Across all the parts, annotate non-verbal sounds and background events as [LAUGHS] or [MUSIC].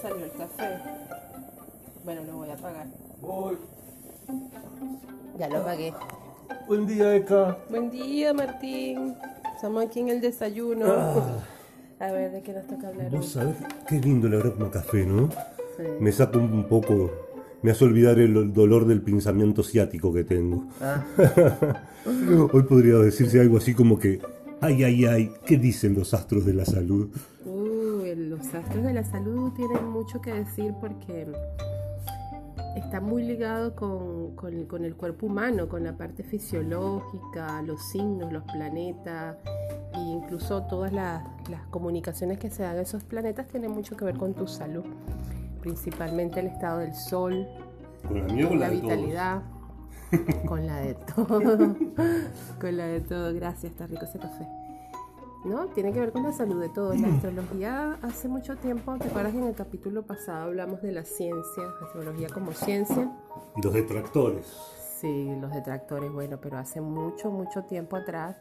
salió el café. Bueno, lo voy a apagar. Voy. Ya lo apagué. Buen día, Eka. Buen día, Martín. Estamos aquí en el desayuno. A ver, ¿de qué nos toca hablar Vos sabés qué lindo el aroma café, ¿no? Sí. Me saca un poco, me hace olvidar el dolor del pensamiento ciático que tengo. Ah, [LAUGHS] Hoy podría decirse algo así como que, ay, ay, ay, ¿qué dicen los astros de la salud? Astros de la salud tienen mucho que decir porque está muy ligado con, con el- con el cuerpo humano, con la parte fisiológica, los signos, los planetas, e incluso todas las, las comunicaciones que se dan en esos planetas tienen mucho que ver con tu salud, principalmente el estado del sol, Con la mía o con la la de todos? vitalidad, con la de todo, [LAUGHS] con la de todo. Gracias, está rico ese café. ¿No? Tiene que ver con la salud de todos. La astrología hace mucho tiempo, ¿te acuerdas que en el capítulo pasado hablamos de la ciencia, astrología como ciencia? Y los detractores. Sí, los detractores, bueno, pero hace mucho, mucho tiempo atrás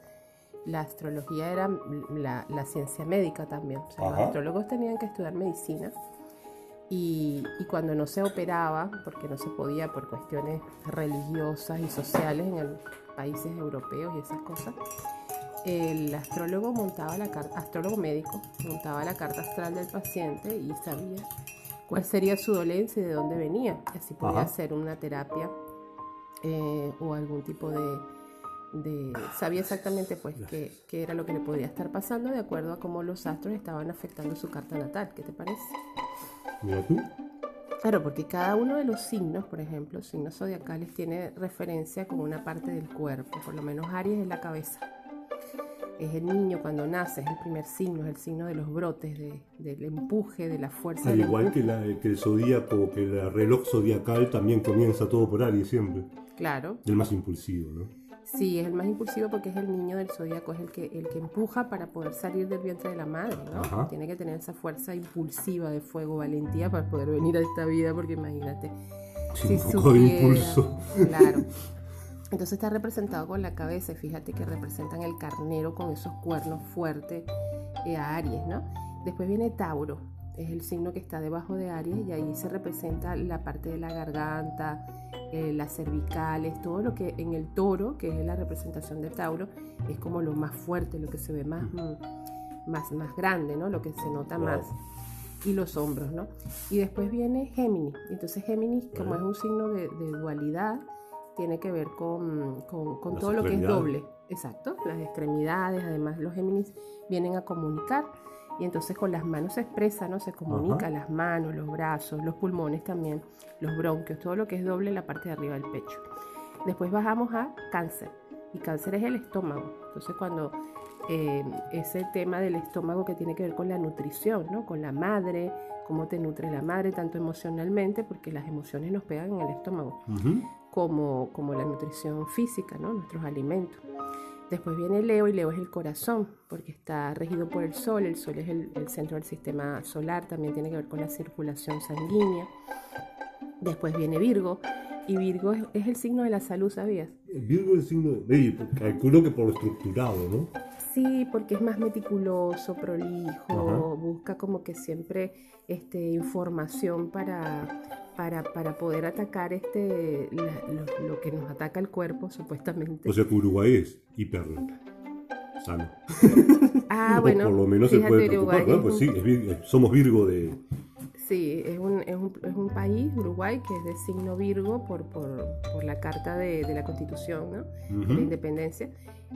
la astrología era la, la ciencia médica también. O sea, los astrólogos tenían que estudiar medicina y, y cuando no se operaba, porque no se podía por cuestiones religiosas y sociales en el- países europeos y esas cosas, el astrólogo montaba la carta, astrólogo médico montaba la carta astral del paciente y sabía cuál sería su dolencia y de dónde venía. Y así podía Ajá. hacer una terapia eh, o algún tipo de, de- sabía exactamente pues qué, qué era lo que le podía estar pasando de acuerdo a cómo los astros estaban afectando su carta natal. ¿Qué te parece? Mira tú. Claro, porque cada uno de los signos, por ejemplo, signos zodiacales, tiene referencia con una parte del cuerpo. Por lo menos Aries es la cabeza. Es el niño cuando nace, es el primer signo, es el signo de los brotes, de- del empuje, de la fuerza Al igual que, la- que el zodíaco, que el reloj zodiacal también comienza todo por Aries siempre. Claro, El más impulsivo, ¿no? sí, es el más impulsivo porque es el niño del zodíaco, es el que, el que empuja para poder salir del vientre de la madre, ¿no? Ajá. Tiene que tener esa fuerza impulsiva de fuego, valentía para poder venir a esta vida, porque imagínate, Sí, si un poco de impulso. Claro. [LAUGHS] Entonces está representado con la cabeza. Fíjate que representan el carnero con esos cuernos fuertes eh, a Aries, ¿no? Después viene Tauro. Es el signo que está debajo de Aries y ahí se representa la parte de la garganta, eh, las cervicales, todo lo que en el toro, que es la representación de Tauro, es como lo más fuerte, lo que se ve más, mm, más, más grande, ¿no? Lo que se nota más y los hombros, ¿no? Y después viene Géminis. Entonces Géminis, como es un signo de, de dualidad, tiene que ver con, con- todo lo que es doble. Exacto, las extremidades, además los Géminis vienen a comunicar y entonces con las manos se expresa, ¿no? Se comunica Ajá. las manos, los brazos, los pulmones también, los bronquios, todo lo que es doble en la parte de arriba del pecho. Después bajamos a cáncer y cáncer es el estómago. Entonces cuando eh, ese tema del estómago que tiene que ver con la nutrición, ¿no? Con la madre, cómo te nutre la madre, tanto emocionalmente, porque las emociones nos pegan en el estómago, Ujú. Como, como la nutrición física, ¿no? Nuestros alimentos. Después viene Leo y Leo es el corazón, porque está regido por el sol, el sol es el, el centro del sistema solar, también tiene que ver con la circulación sanguínea. Después viene Virgo, y Virgo es, es el signo de la salud, ¿sabías? Virgo es el signo de... Calculo que por lo estructurado, ¿no? Sí, porque es más meticuloso, prolijo, Ajá. busca como que siempre este, información para, para, para poder atacar este, la- lo, lo que nos ataca el cuerpo, supuestamente. O sea que Uruguay es hiper sano. [LAUGHS] ah, O bueno, por lo menos se puede preocupar. Bueno, pues es sí, es somos Virgo de... Sí, es un, es, un, es un país, Uruguay, que es de signo Virgo por, por, por la carta de, de la Constitución, ¿no? de la independencia.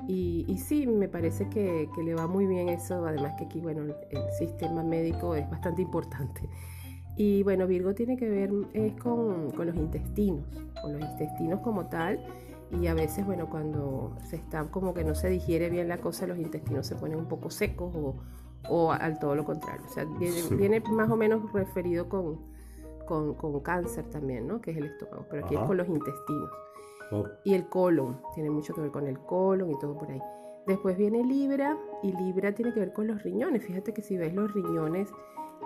Y, y sí, me parece que, que le va muy bien eso, además que aquí, bueno, el, el sistema médico es bastante importante. Y bueno, Virgo tiene que ver es con, con los intestinos, con los intestinos como tal. Y a veces, bueno, cuando se está como que no se digiere bien la cosa, los intestinos se ponen un poco secos o, o al todo lo contrario. O sea, viene, Sí. viene más o menos referido con, con, con cáncer también, ¿no? Que es el estómago, pero aquí es con los intestinos Oh, y el colon, tiene mucho que ver con el colon y todo por ahí. Después viene Libra y Libra tiene que ver con los riñones. Fíjate que si ves los riñones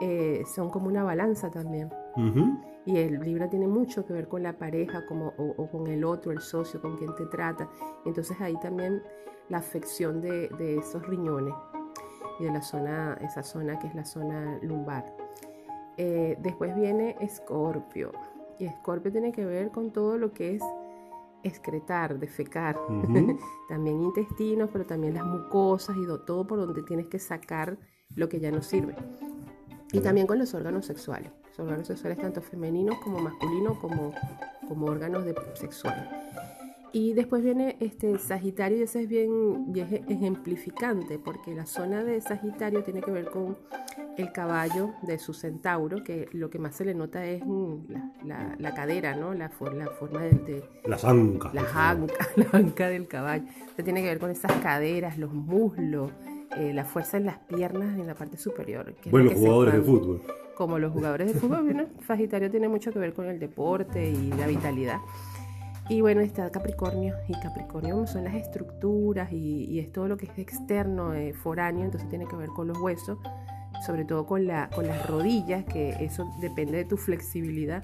eh, son como una balanza también. Y el Libra tiene mucho que ver con la pareja como, o, o con el otro, el socio, con quien te trata. Entonces ahí también la afección de, de esos riñones y de la zona, esa zona que es la zona lumbar. Eh, después viene Escorpio. Y Escorpio tiene que ver con todo lo que es excretar, defecar. [LAUGHS] también intestinos, pero también las mucosas y todo por donde tienes que sacar lo que ya no sirve. Y también con los órganos sexuales. Los órganos sexuales tanto femeninos como masculinos como, como órganos de, sexuales. Y después viene este Sagitario y ese es bien, ejemplificante porque la zona de Sagitario tiene que ver con el caballo de su centauro, que lo que más se le nota es la, cadera, ¿no? La, la forma de, Las ancas. Las ancas, [LAUGHS] la anca del caballo. Entonces tiene que ver con esas caderas, los muslos, eh, la fuerza en las piernas en la parte superior. bueno, jugadores de fútbol. Como los jugadores de fútbol, bueno, [LAUGHS] Sagitario tiene mucho que ver con el deporte y la vitalidad. Y bueno, está Capricornio, y Capricornio son las estructuras y, es todo lo que es externo, eh, foráneo, entonces tiene que ver con los huesos, sobre todo con, la, con las rodillas, que eso depende de tu flexibilidad.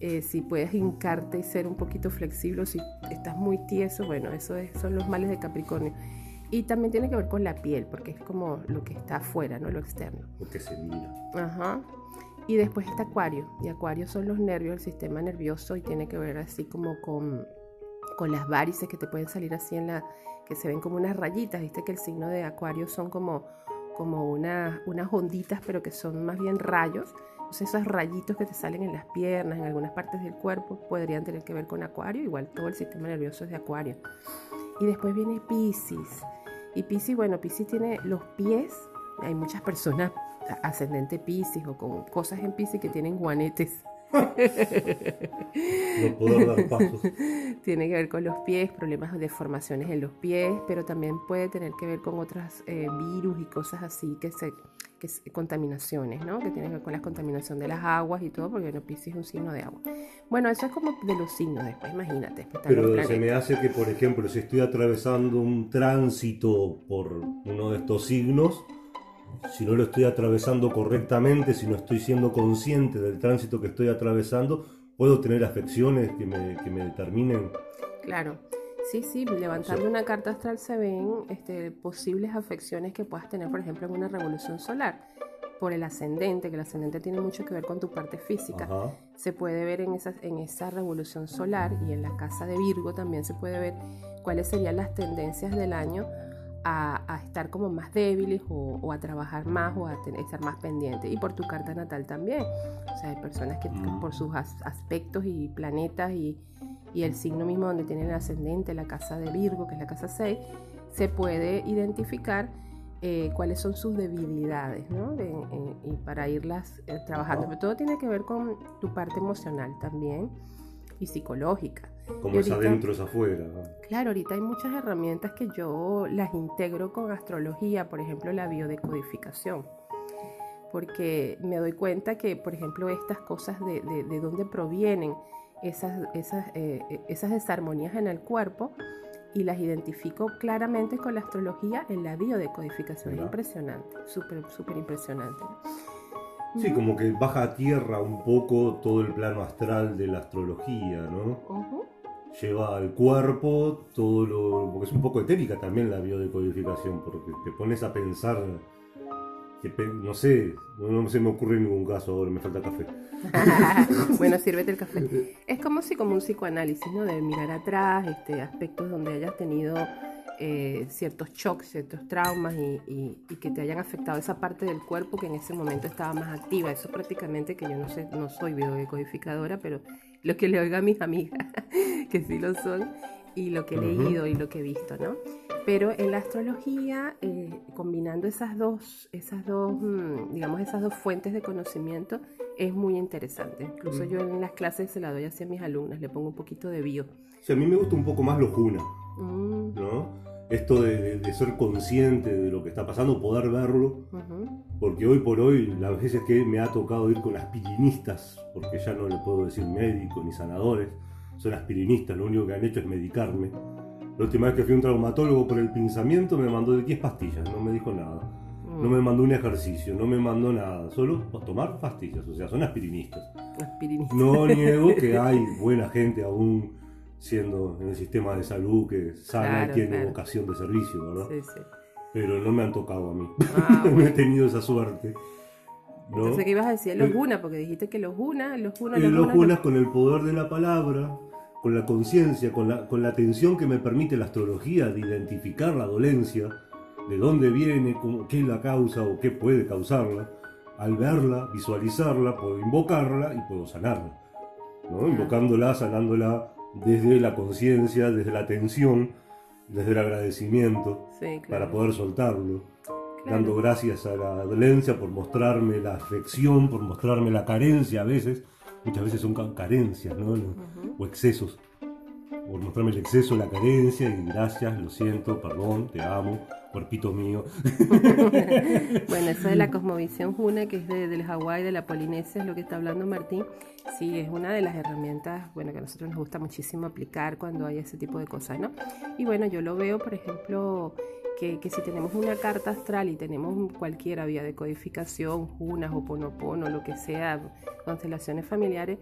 Eh, si puedes hincarte y ser un poquito flexible, si estás muy tieso, bueno, eso son los males de Capricornio. Y también tiene que ver con la piel, porque es como lo que está afuera, no lo externo. Lo que se mira. Ajá. Y después está Acuario. Y Acuario son los nervios, el sistema nervioso, y tiene que ver así como con, con las varices que te pueden salir así en la. que se ven como unas rayitas. Viste que el signo de Acuario son como, como una, unas onditas, pero que son más bien rayos. Entonces, esos rayitos que te salen en las piernas, en algunas partes del cuerpo, podrían tener que ver con Acuario. Igual todo el sistema nervioso es de Acuario. Y después viene Pisces. Y Pisces, bueno, Pisces tiene los pies. Hay muchas personas [LAUGHS] ascendente Pisces o con cosas en Pisces que tienen guanetes. no puedo dar pasos. [LAUGHS] Tiene que ver con los pies, problemas de deformaciones en los pies, pero también puede tener que ver con otros eh, virus y cosas así que se que contaminaciones, ¿no? Que tienen que ver con la contaminación de las aguas y todo, porque bueno, Pisces es un signo de agua. Bueno, eso es como de los signos después, imagínate. Pero se me hace que, por ejemplo, si estoy atravesando un tránsito por uno de estos signos, si no lo estoy atravesando correctamente, si no estoy siendo consciente del tránsito que estoy atravesando, puedo tener afecciones que me, que me determinen. Claro, sí, sí, levantando una carta astral se ven este, posibles afecciones que puedas tener, por ejemplo, en una revolución solar por el ascendente, que el ascendente tiene mucho que ver con tu parte física. Se puede ver en esa, en esa revolución solar y en la casa de Virgo también se puede ver cuáles serían las tendencias del año a, estar como más débiles o, a trabajar más o a estar más pendientes. Y por tu carta natal también. O sea, hay personas que mm. por sus aspectos y planetas y, y, el signo mismo donde tienen el ascendente, la casa de Virgo, que es la casa 6, se puede identificar eh, cuáles son sus debilidades, ¿no? y para irlas eh, trabajando. Pero todo tiene que ver con tu parte emocional también y psicológica. Como es adentro es afuera. Claro, ahorita hay muchas herramientas que yo las integro con astrología, por ejemplo la biodecodificación, porque me doy cuenta que, por ejemplo, estas cosas de, de, dónde provienen esas, esas, eh, esas desarmonías en el cuerpo y las identifico claramente con la astrología en la biodecodificación. Impresionante, súper, súper impresionante. Sí, como que baja a tierra un poco todo el plano astral de la astrología, ¿no? Lleva al cuerpo todo lo. porque es un poco etérica también la biodecodificación, porque te pones a pensar. No sé, no, se me ocurre ningún caso ahora, me falta café. [LAUGHS] bueno, sírvete el café. Es como si como un psicoanálisis, ¿no? De mirar atrás, este, aspectos donde hayas tenido eh, ciertos shocks, ciertos traumas y, que te hayan afectado esa parte del cuerpo que en ese momento estaba más activa. Eso prácticamente que yo no sé, no soy biodecodificadora, pero lo que le oiga a mis amigas, [LAUGHS] que sí lo son, y lo que he leído y lo que he visto, ¿no? Pero en la astrología, eh, combinando esas dos, esas dos, mm, digamos, esas dos fuentes de conocimiento, es muy interesante. Incluso yo en las clases se la doy hacia mis alumnas, le pongo un poquito de bio. Sí, a mí me gusta un poco más lo Juna, mm. ¿no? Esto de, ser consciente de lo que está pasando, poder verlo, porque hoy por hoy, las veces que me ha tocado ir con aspirinistas, porque ya no le puedo decir médicos ni sanadores, son aspirinistas, lo único que han hecho es medicarme. La última vez que fui a un traumatólogo por el pinzamiento me mandó de 10 pastillas, no me dijo nada. No me mandó un ejercicio, no me mandó nada, solo tomar pastillas, o sea, son aspirinistas. aspirinistas. No niego que [LAUGHS] hay buena gente aún siendo en el sistema de salud que sana y tiene vocación de servicio, ¿verdad? Sí, sí. Pero no me han tocado a mí. Ah, [LAUGHS] no he tenido esa suerte. Entonces, ¿qué ibas a decir? Los Guna, porque dijiste que los Guna, los Guna, los, los Guna, con el poder de la palabra, con la conciencia, con la, con la atención que me permite la astrología de identificar la dolencia, de dónde viene, cómo, qué es la causa o qué puede causarla. Al verla, visualizarla, puedo invocarla y puedo sanarla. ¿no? Invocándola, sanándola desde la conciencia, desde la atención, desde el agradecimiento, para poder soltarlo. Dando gracias a la dolencia por mostrarme la afección, por mostrarme la carencia a veces. Muchas veces son carencias, ¿no? O excesos. Por mostrarme el exceso, la carencia y gracias, lo siento, perdón, te amo, cuerpito mío. [LAUGHS] bueno, eso de la [LAUGHS] cosmovisión Juna, que es de, del Hawái, de la Polinesia, es lo que está hablando Martín. Sí, es una de las herramientas, bueno, que a nosotros nos gusta muchísimo aplicar cuando hay ese tipo de cosas, ¿no? Y bueno, yo lo veo, por ejemplo, que, que, si tenemos una carta astral y tenemos cualquier vía de codificación, Junas o Ponopono, lo que sea, constelaciones familiares,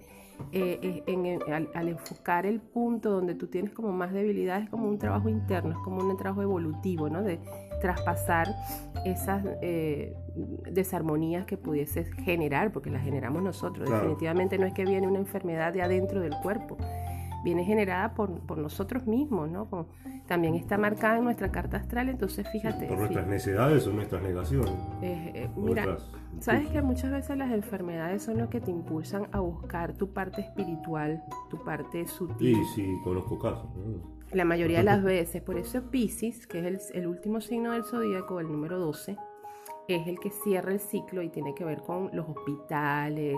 eh, en, al, enfocar el punto donde tú tienes como más debilidad, es como un trabajo interno, es como un trabajo evolutivo, ¿no? De traspasar esas eh, desarmonías que pudieses generar, porque las generamos nosotros. Definitivamente no es que viene una enfermedad de adentro del cuerpo, viene generada por, por nosotros mismos, ¿no? también está marcada en nuestra carta astral, entonces fíjate. por nuestras necesidades o nuestras negaciones. Eh, mira, sabes que muchas veces las enfermedades son lo que te impulsan a buscar tu parte espiritual, tu parte sutil. Sí, sí, conozco casos. La mayoría de las veces, por eso Pisces, que es el, el último signo del zodíaco, el número 12, es el que cierra el ciclo y tiene que ver con los hospitales,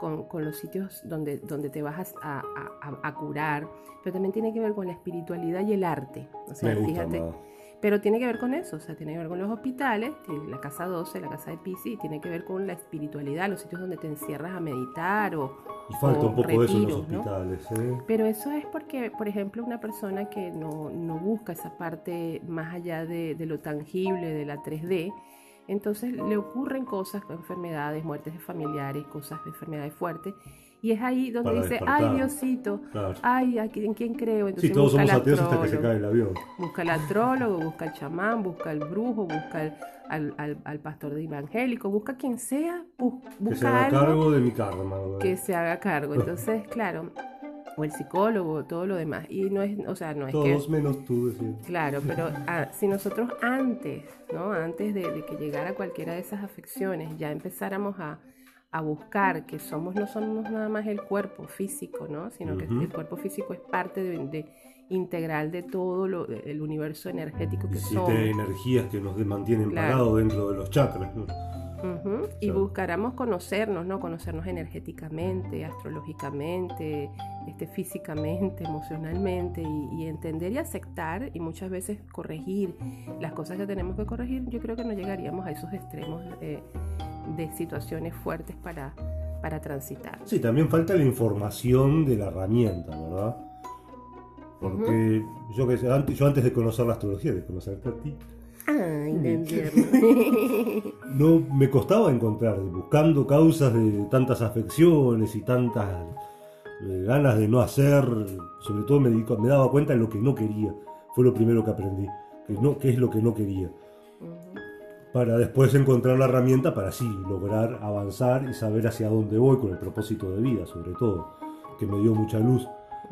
con, los sitios donde, donde te vas a, a, curar, pero también tiene que ver con la espiritualidad y el arte. O sea, fíjate. Pero tiene que ver con eso, o sea, tiene que ver con los hospitales, la casa 12, la casa de Pisi, tiene que ver con la espiritualidad, los sitios donde te encierras a meditar o. Y falta un poco de eso en los hospitales, ¿eh? Pero eso es porque, por ejemplo, una persona que no, no busca esa parte más allá de, de lo tangible, de la 3D, entonces le ocurren cosas, enfermedades, muertes de familiares, cosas de enfermedades fuertes. Y es ahí donde dice, ay Diosito, ay, ¿en quién creo? Entonces, sí, todos somos ateos hasta que se cae el avión. Busca al astrólogo, busca al chamán, busca al brujo, busca al, al, pastor de evangélico, busca quien sea, busca Que se haga cargo de mi karma. Que se haga cargo. [LAUGHS] Entonces, claro, o el psicólogo, todo lo demás. Y no es, o sea, no es Todos menos tú, Claro, [LAUGHS] pero ah, si nosotros antes, ¿no? Antes de, que llegara cualquiera de esas afecciones, ya empezáramos a, buscar que somos, no somos nada más el cuerpo físico, ¿no? Sino que el cuerpo físico es parte de, integral de todo lo, el universo energético que somos. Siete energías que nos mantienen parados dentro de los chakras, ¿no? Y buscáramos conocernos, ¿no? Conocernos energéticamente, astrológicamente, este, físicamente, emocionalmente y, entender y aceptar y muchas veces corregir las cosas que tenemos que corregir, yo creo que no llegaríamos a esos extremos de, situaciones fuertes para, para transitar. Sí, también falta la información de la herramienta, ¿verdad? Porque yo, que, antes, yo antes de conocer la astrología, de conocerte a ti, [LAUGHS] no me costaba encontrar, buscando causas de tantas afecciones y tantas eh, ganas de no hacer, sobre todo me, me, daba cuenta de lo que no quería. Fue lo primero que aprendí, que, no, es lo que no quería. Para después encontrar la herramienta para así lograr avanzar y saber hacia dónde voy con el propósito de vida, sobre todo, que me dio mucha luz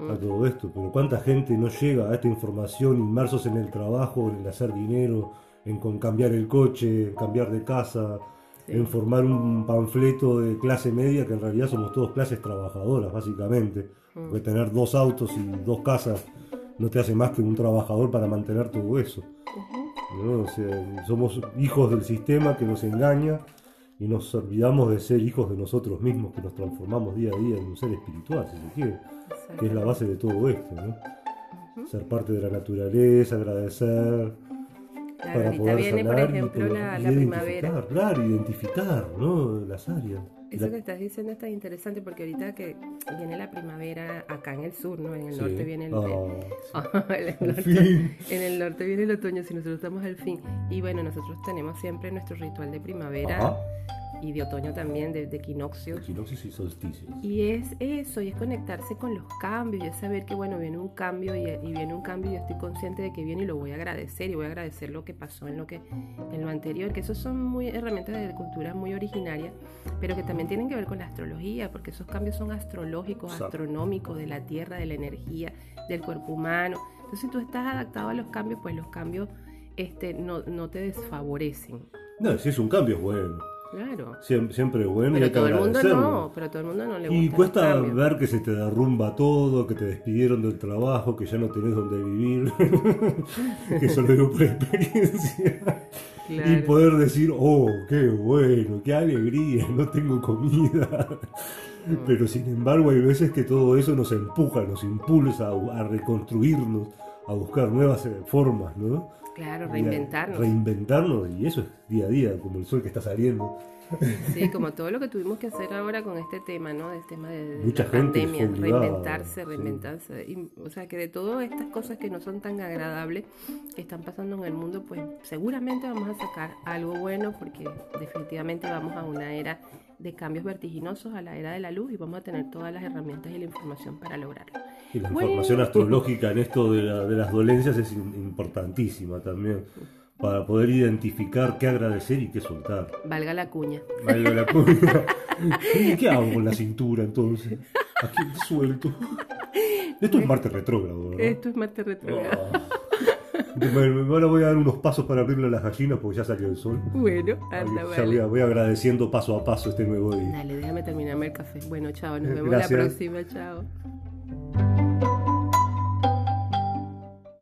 a todo esto. Pero cuánta gente no llega a esta información inmersos en el trabajo, en el hacer dinero, en con cambiar el coche, en cambiar de casa, en formar un panfleto de clase media, que en realidad somos todos clases trabajadoras, básicamente. Mm. Porque tener dos autos y dos casas no te hace más que un trabajador para mantener todo eso. somos hijos del sistema que nos engaña y nos olvidamos de ser hijos de nosotros mismos, que nos transformamos día a día en un ser espiritual, si se quiere, que es la base de todo esto. Ser parte de la naturaleza, agradecer, Claro, ahorita viene, por ejemplo, la, la primavera. Claro, identificar, ¿no? Las áreas. Eso que estás diciendo está interesante porque ahorita que viene la primavera acá en el sur, ¿no? En el norte viene el, oh, [LAUGHS] el, norte, en el norte viene el otoño, si nosotros estamos al fin. Y bueno, nosotros tenemos siempre nuestro ritual de primavera. Y de otoño también, de, equinoccios. Equinoccios y solsticios. Y es eso, y es conectarse con los cambios, y es saber que, bueno, viene un cambio y, viene un cambio y estoy consciente de que viene y lo voy a agradecer y voy a agradecer lo que pasó en lo, que, en lo anterior, que esos son muy herramientas de cultura muy originarias, pero que también tienen que ver con la astrología, porque esos cambios son astrológicos, astronómicos, de la tierra, de la energía, del cuerpo humano. Entonces, si tú estás adaptado a los cambios, pues los cambios este, no, no te desfavorecen. No, si es un cambio es bueno. Claro. siempre es bueno pero y todo el mundo no, pero todo el mundo no le gusta. Y cuesta ver que se te derrumba todo, que te despidieron del trabajo, que ya no tenés donde vivir. [LAUGHS] que eso lo digo por experiencia. Y poder decir, oh, qué bueno, qué alegría, no tengo comida. Pero sin embargo hay veces que todo eso nos empuja, nos impulsa a, reconstruirnos, a buscar nuevas eh, formas, ¿no? Claro, reinventarnos. Reinventarnos y eso es día a día, como el sol que está saliendo. Sí, como todo lo que tuvimos que hacer ahora con este tema, ¿no? Del tema de, la pandemia, reinventarse, reinventarse. o sea, que de todas estas cosas que no son tan agradables que están pasando en el mundo, pues seguramente vamos a sacar algo bueno porque definitivamente vamos a una era de cambios vertiginosos a la era de la luz y vamos a tener todas las herramientas y la información para lograrlo. Y la información astrológica en esto de, las dolencias es importantísima también para poder identificar qué agradecer y qué soltar. Valga la cuña. Valga la cuña. [LAUGHS] ¿Y qué hago con la cintura entonces? Aquí suelto. [LAUGHS] Esto es Marte retrógrado, ¿verdad? Esto es Marte retrógrado. [LAUGHS] Ah. Ahora voy a dar unos pasos para abrirle a las gallinas porque ya salió el sol. Bueno, anda, Ya voy, voy, agradeciendo paso a paso este nuevo día. Dale, déjame terminarme el café. Bueno, chao, nos vemos la próxima, chao.